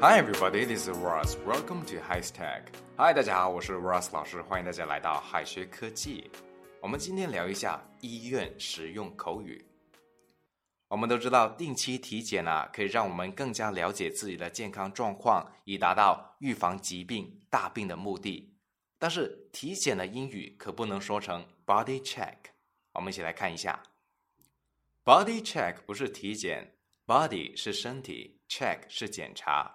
Hi everybody, this is Ross. Welcome to High Tech. Hi，大家好，我是 Ross 老师，欢迎大家来到海学科技。我们今天聊一下医院实用口语。我们都知道，定期体检啊，可以让我们更加了解自己的健康状况，以达到预防疾病大病的目的。但是，体检的英语可不能说成 body check。我们一起来看一下，body check 不是体检，body 是身体，check 是检查。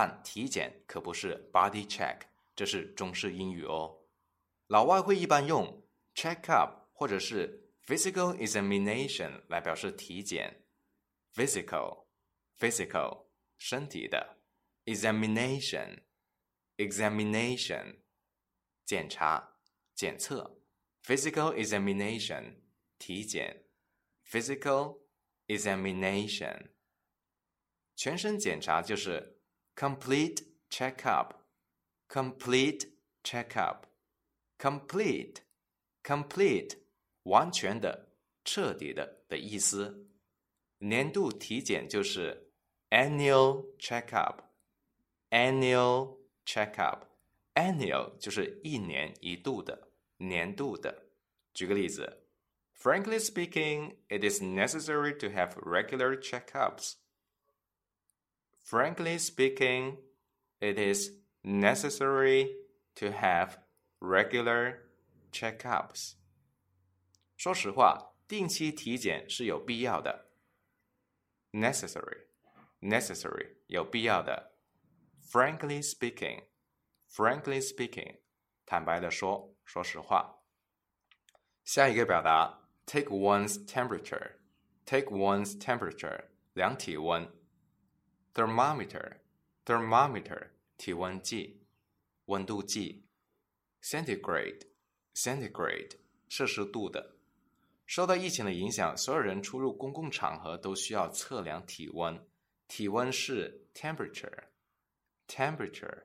但体检可不是 body check，这是中式英语哦。老外会一般用 check up 或者是 physical examination 来表示体检，physical，physical 身体的，examination，examination 检查检测，physical examination 体检，physical examination 全身检查就是。complete checkup, complete checkup, complete, complete 完全的、彻底的的意思。年度体检就是 annual checkup, annual checkup, annual 就是一年一度的、年度的。举个例子，Frankly speaking, it is necessary to have regular checkups. Frankly speaking, it is necessary to have regular checkups. 说实话，定期体检是有必要的。Necessary, necessary 有必要的。Frankly speaking, frankly speaking，坦白的说，说实话。下一个表达，take one's temperature, take one's temperature，量体温。 Thermometer thermometer 体温计，温度计；centigrade centigrade 摄氏度的。受到疫情的影响，所有人出入公共场合都需要测量体温。体温是 temperature temperature，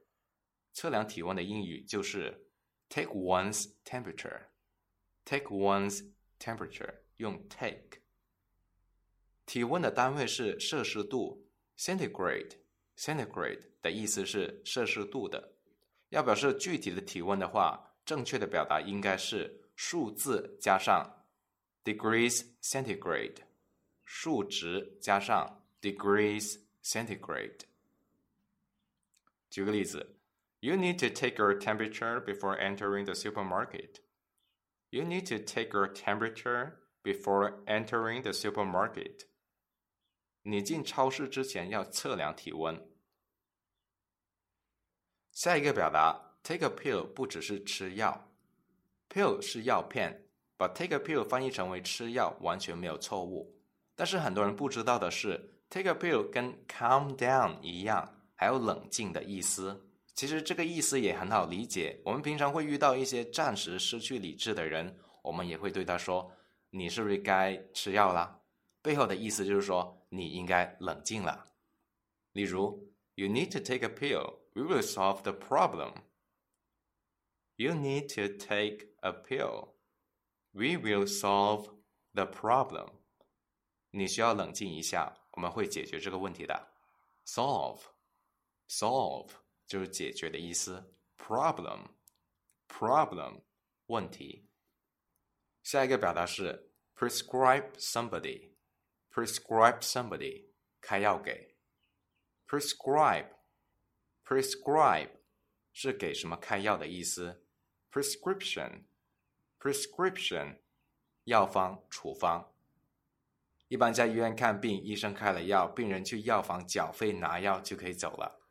测量体温的英语就是 take one's temperature take one's temperature 用 take。体温的单位是摄氏度。centigrade centigrade 的意思是摄氏度的。要表示具体的体温的话，正确的表达应该是数字加上 degrees centigrade，数值加上 degrees centigrade。举个例子，You need to take your temperature before entering the supermarket. You need to take your temperature before entering the supermarket. 你进超市之前要测量体温。下一个表达，take a pill 不只是吃药，pill 是药片，把 take a pill 翻译成为吃药完全没有错误。但是很多人不知道的是，take a pill 跟 calm down 一样，还有冷静的意思。其实这个意思也很好理解。我们平常会遇到一些暂时失去理智的人，我们也会对他说：“你是不是该吃药啦？”背后的意思就是说。你应该冷静了。例如，You need to take a pill. We will solve the problem. You need to take a pill. We will solve the problem. 你需要冷静一下，我们会解决这个问题的。Solve, solve 就是解决的意思。Problem, problem 问题。下一个表达是 prescribe somebody。 Prescribe somebody 开药给，prescribe prescribe 是给什么开药的意思，prescription prescription 药方处方。一般在医院看病，医生开了药，病人去药房缴费拿药就可以走了。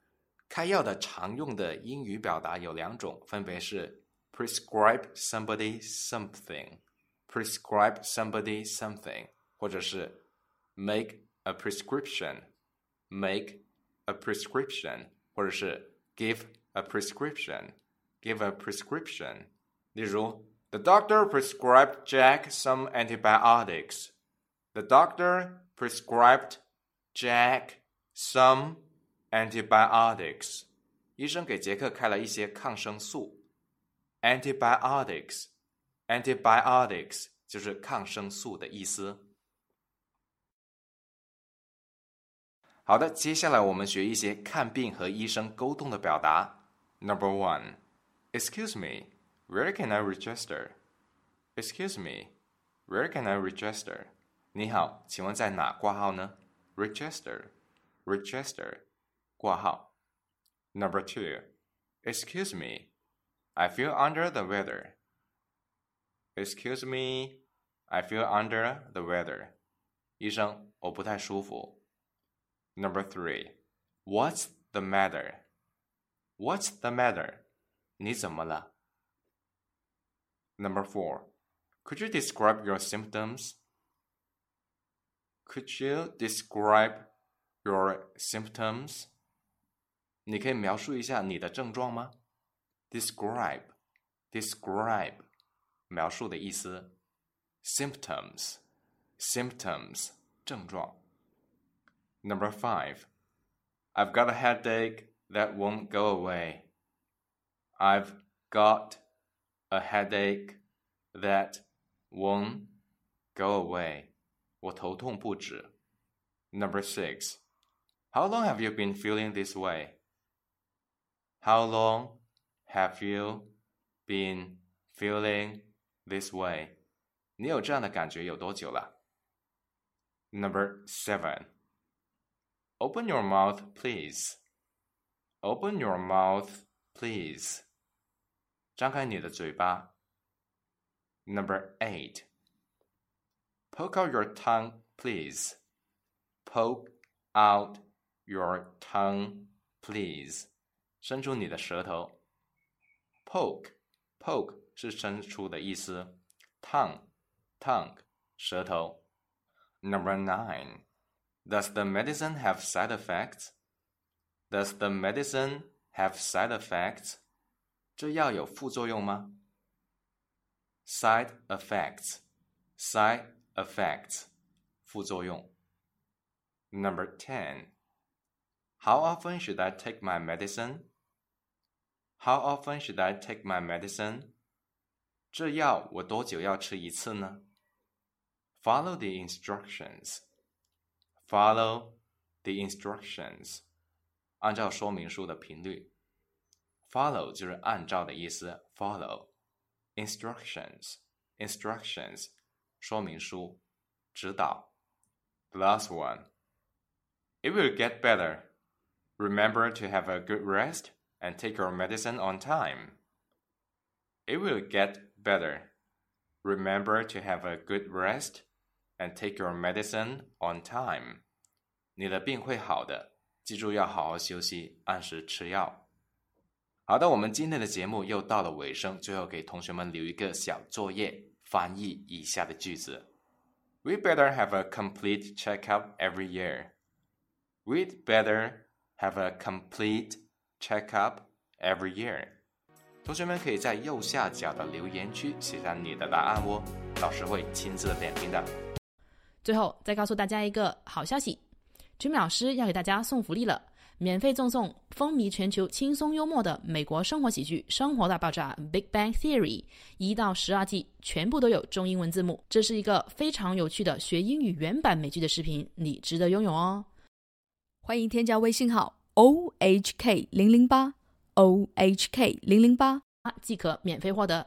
开药的常用的英语表达有两种，分别是 prescribe somebody something，prescribe somebody something，或者是 make a prescription, make a prescription，或者是 give a prescription, give a prescription。例如，The doctor prescribed Jack some antibiotics. The doctor prescribed Jack some antibiotics. 医生给杰克开了一些抗生素。Antibiotics, antibiotics 就是抗生素的意思。 好的，接下来我们学一些看病和医生沟通的表达。Number one, excuse me, where can I register? Excuse me, where can I register? 你好，请问在哪挂号呢？Register, register，挂号。Number two, excuse me, I feel under the weather. Excuse me, I feel under the weather. 医生，我不太舒服。 Number three, What's the matter? What's the matter? 你怎么了？Number four, Could you describe your symptoms? Could you describe your symptoms? 你可以描述一下你的症状吗？Describe, describe，描述的意思。Symptoms, symptoms，症状。 Number five, I've got a headache that won't go away. I've got a headache that won't go away. 我头痛不止。Number six, how long have you been feeling this way? How long have you been feeling this way? 你有这样的感觉有多久了？Number seven. Open your mouth, please. Open your mouth, please. 张开你的嘴巴。Number eight. Poke out your tongue, please. Poke out your tongue, please. 伸出你的舌头。Poke, poke 是伸出的意思。Tongue, tongue 舌头。Number nine. Does the medicine have side effects? Does the medicine have side effects? 这药有副作用吗？Side effects, side effects, 副作用。Number ten. How often should I take my medicine? How often should I take my medicine? 这药我多久要吃一次呢？Follow the instructions. Follow the instructions，按照说明书的频率。Follow 就是按照的意思。Follow instructions，instructions 说明书，指导。The last one. It will get better. Remember to have a good rest and take your medicine on time. It will get better. Remember to have a good rest and take your medicine on time. 你的病会好的，记住要好好休息，按时吃药。好的，我们今天的节目又到了尾声，最后给同学们留一个小作业，翻译以下的句子：We better have a complete checkup every year. We'd better have a complete checkup every year. 同学们可以在右下角的留言区写下你的答案哦，老师会亲自点评的。 最后再告诉大家一个好消息，Jimmy 老师要给大家送福利了，免费赠送风靡全球、轻松幽默的美国生活喜剧《生活大爆炸》（Big Bang Theory） 一到十二季，全部都有中英文字幕。这是一个非常有趣的学英语原版美剧的视频，你值得拥有哦！欢迎添加微信号 o h k 零零八 o h k 零零八，即可免费获得。